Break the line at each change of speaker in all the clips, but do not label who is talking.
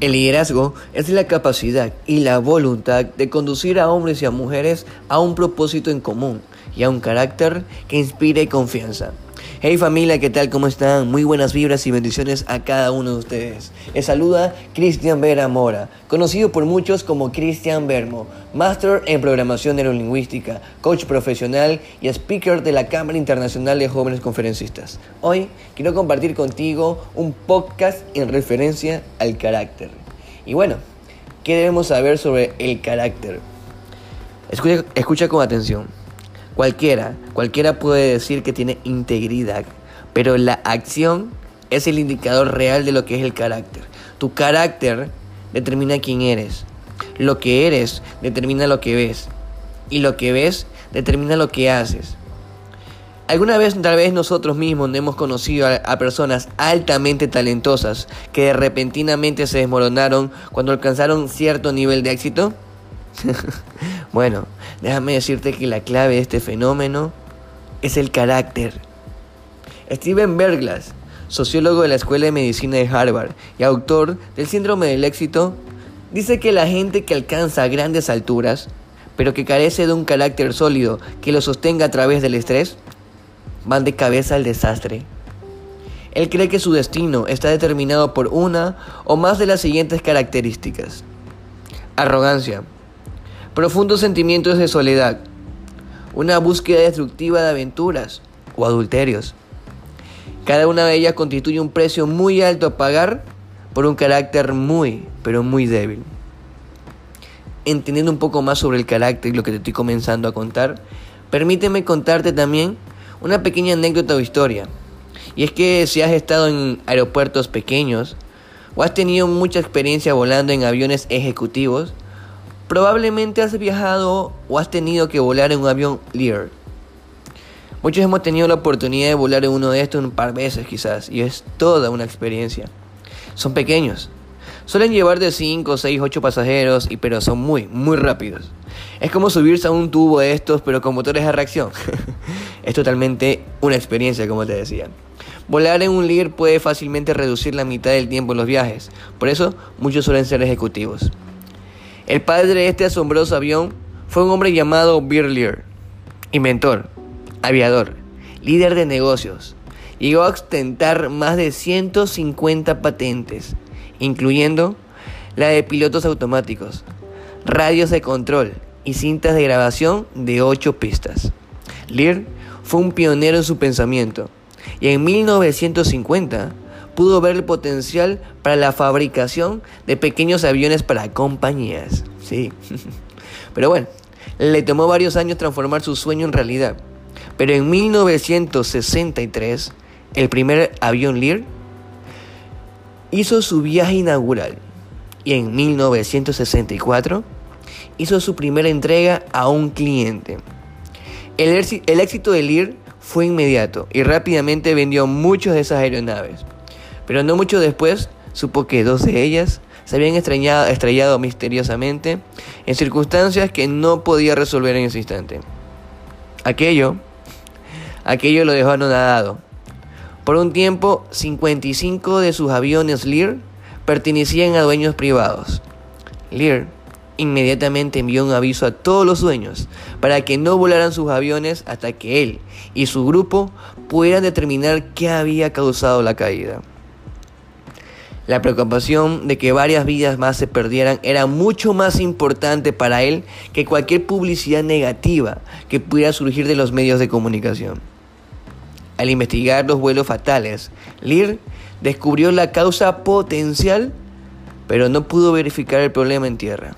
El liderazgo es la capacidad y la voluntad de conducir a hombres y a mujeres a un propósito en común y a un carácter que inspire confianza. Hey familia, ¿qué tal? ¿Cómo están? Muy buenas vibras y bendiciones a cada uno de ustedes. Les saluda Cristian Vera Mora, conocido por muchos como Cristian Bermo, máster en programación neurolingüística, coach profesional y speaker de la Cámara Internacional de Jóvenes Conferencistas. Hoy quiero compartir contigo un podcast en referencia al carácter. Y bueno, ¿qué debemos saber sobre el carácter? Escucha con atención. Cualquiera, cualquiera puede decir que tiene integridad, pero la acción es el indicador real de lo que es el carácter. Tu carácter determina quién eres. Lo que eres determina lo que ves. Y lo que ves determina lo que haces. Alguna vez tal vez nosotros mismos hemos conocido a, a, personas altamente talentosas que repentinamente se desmoronaron cuando alcanzaron cierto nivel de éxito. bueno, déjame decirte que la clave de este fenómeno es el carácter. Steven Berglas, sociólogo de la Escuela de Medicina de Harvard y autor del síndrome del éxito, dice que la gente que alcanza grandes alturas, pero que carece de un carácter sólido que lo sostenga a través del estrés, van de cabeza al desastre. Él cree que su destino está determinado por una o más de las siguientes características. Arrogancia, profundos sentimientos de soledad, una búsqueda destructiva de aventuras o adulterios. Cada una de ellas constituye un precio muy alto a pagar por un carácter muy, pero muy débil. Entendiendo un poco más sobre el carácter y lo que te estoy comenzando a contar, permíteme contarte también una pequeña anécdota o historia. Y es que si has estado en aeropuertos pequeños o has tenido mucha experiencia volando en aviones ejecutivos, Probablemente has viajado o has tenido que volar en un avión Lear. Muchos hemos tenido la oportunidad de volar en uno de estos un par de veces quizás y es toda una experiencia. Son pequeños. Suelen llevar de 5, 6, 8 pasajeros, y, pero son muy, muy rápidos. Es como subirse a un tubo de estos pero con motores de reacción. es totalmente una experiencia como te decía. Volar en un Lear puede fácilmente reducir la mitad del tiempo en los viajes. Por eso muchos suelen ser ejecutivos. El padre de este asombroso avión fue un hombre llamado Birlier, inventor, aviador, líder de negocios. Llegó a ostentar más de 150 patentes, incluyendo la de pilotos automáticos, radios de control y cintas de grabación de 8 pistas. Lear fue un pionero en su pensamiento y en 1950 pudo ver el potencial para la fabricación de pequeños aviones para compañías. Sí. Pero bueno, le tomó varios años transformar su sueño en realidad. Pero en 1963, el primer avión Lear hizo su viaje inaugural. Y en 1964 hizo su primera entrega a un cliente. El, el éxito de Lear fue inmediato y rápidamente vendió muchas de esas aeronaves. Pero no mucho después supo que dos de ellas se habían estrellado, misteriosamente en circunstancias que no podía resolver en ese instante. Aquello, aquello lo dejó anonadado. Por un tiempo, 55 de sus aviones Lear pertenecían a dueños privados. Lear inmediatamente envió un aviso a todos los dueños para que no volaran sus aviones hasta que él y su grupo pudieran determinar qué había causado la caída. La preocupación de que varias vidas más se perdieran era mucho más importante para él que cualquier publicidad negativa que pudiera surgir de los medios de comunicación. Al investigar los vuelos fatales, Lear descubrió la causa potencial, pero no pudo verificar el problema en tierra.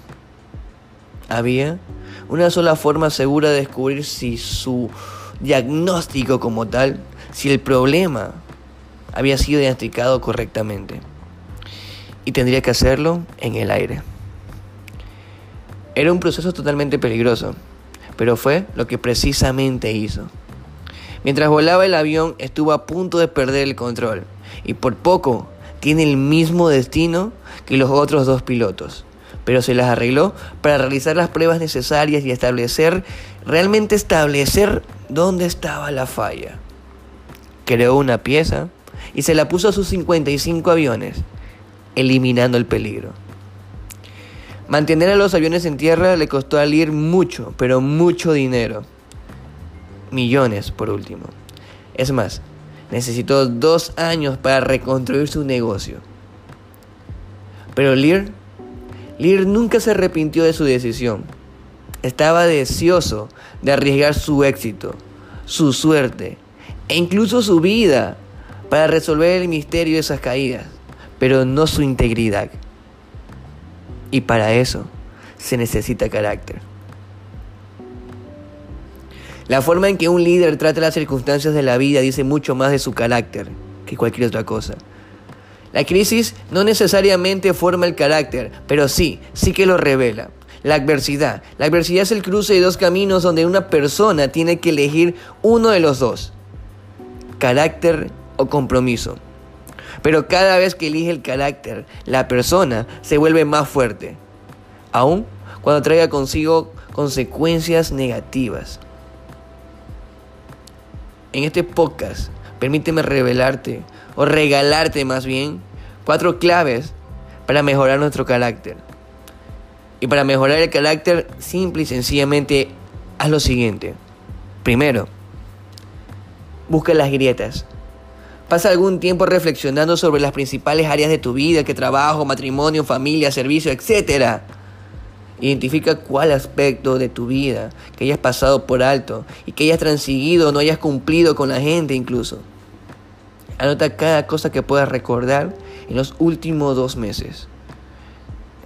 Había una sola forma segura de descubrir si su diagnóstico como tal, si el problema había sido diagnosticado correctamente y tendría que hacerlo en el aire. Era un proceso totalmente peligroso, pero fue lo que precisamente hizo. Mientras volaba el avión estuvo a punto de perder el control y por poco tiene el mismo destino que los otros dos pilotos, pero se las arregló para realizar las pruebas necesarias y establecer, realmente establecer dónde estaba la falla. Creó una pieza y se la puso a sus 55 aviones eliminando el peligro. Mantener a los aviones en tierra le costó a Lear mucho, pero mucho dinero. Millones, por último. Es más, necesitó dos años para reconstruir su negocio. Pero Lear, Lear nunca se arrepintió de su decisión. Estaba deseoso de arriesgar su éxito, su suerte e incluso su vida para resolver el misterio de esas caídas, pero no su integridad. Y para eso se necesita carácter. La forma en que un líder trata las circunstancias de la vida dice mucho más de su carácter que cualquier otra cosa. La crisis no necesariamente forma el carácter, pero sí, sí que lo revela. La adversidad. La adversidad es el cruce de dos caminos donde una persona tiene que elegir uno de los dos. Carácter o compromiso. Pero cada vez que elige el carácter, la persona se vuelve más fuerte, aun cuando traiga consigo consecuencias negativas. En este podcast, permíteme revelarte, o regalarte más bien, cuatro claves para mejorar nuestro carácter. Y para mejorar el carácter, simple y sencillamente, haz lo siguiente. Primero, busca las grietas. Pasa algún tiempo reflexionando sobre las principales áreas de tu vida, que trabajo, matrimonio, familia, servicio, etc. Identifica cuál aspecto de tu vida que hayas pasado por alto y que hayas transigido, no hayas cumplido con la gente incluso. Anota cada cosa que puedas recordar en los últimos dos meses.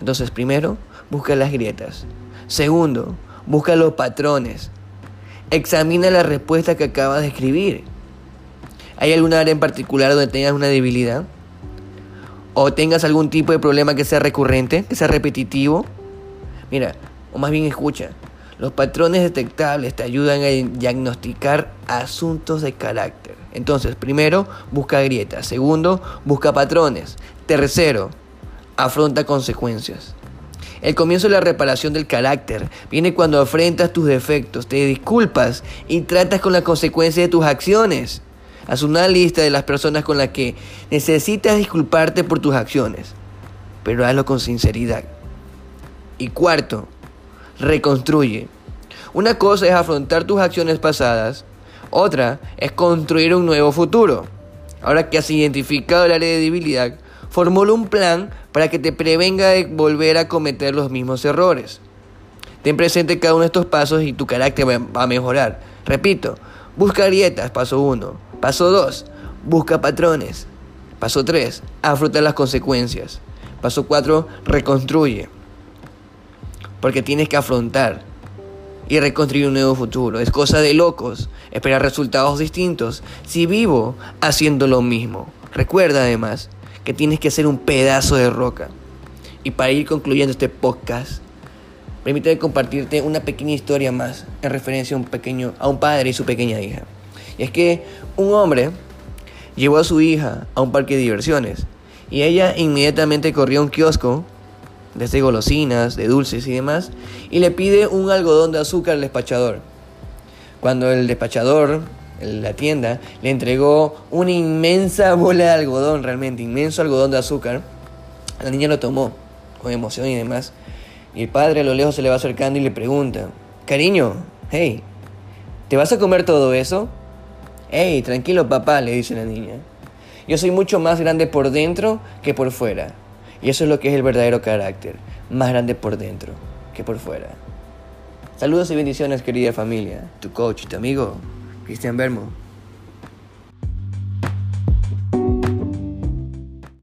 Entonces, primero, busca las grietas. Segundo, busca los patrones. Examina la respuesta que acabas de escribir. ¿Hay alguna área en particular donde tengas una debilidad? ¿O tengas algún tipo de problema que sea recurrente, que sea repetitivo? Mira, o más bien escucha, los patrones detectables te ayudan a diagnosticar asuntos de carácter. Entonces, primero, busca grietas. Segundo, busca patrones. Tercero, afronta consecuencias. El comienzo de la reparación del carácter viene cuando afrentas tus defectos, te disculpas y tratas con las consecuencias de tus acciones. Haz una lista de las personas con las que necesitas disculparte por tus acciones, pero hazlo con sinceridad. Y cuarto, reconstruye. Una cosa es afrontar tus acciones pasadas, otra es construir un nuevo futuro. Ahora que has identificado el área de debilidad, formula un plan para que te prevenga de volver a cometer los mismos errores. Ten presente cada uno de estos pasos y tu carácter va a mejorar. Repito, busca grietas, paso 1. Paso 2. Busca patrones. Paso 3. Afronta las consecuencias. Paso 4. Reconstruye. Porque tienes que afrontar y reconstruir un nuevo futuro. Es cosa de locos esperar resultados distintos si vivo haciendo lo mismo. Recuerda además que tienes que ser un pedazo de roca. Y para ir concluyendo este podcast, permíteme compartirte una pequeña historia más en referencia a un pequeño a un padre y su pequeña hija. Y es que un hombre llevó a su hija a un parque de diversiones y ella inmediatamente corrió a un kiosco de golosinas, de dulces y demás y le pide un algodón de azúcar al despachador. Cuando el despachador, la tienda, le entregó una inmensa bola de algodón, realmente inmenso algodón de azúcar, la niña lo tomó con emoción y demás. Y el padre a lo lejos se le va acercando y le pregunta, cariño, hey, ¿te vas a comer todo eso? Hey, tranquilo papá, le dice la niña. Yo soy mucho más grande por dentro que por fuera. Y eso es lo que es el verdadero carácter. Más grande por dentro que por fuera. Saludos y bendiciones querida familia. Tu coach y tu amigo, Cristian Bermo.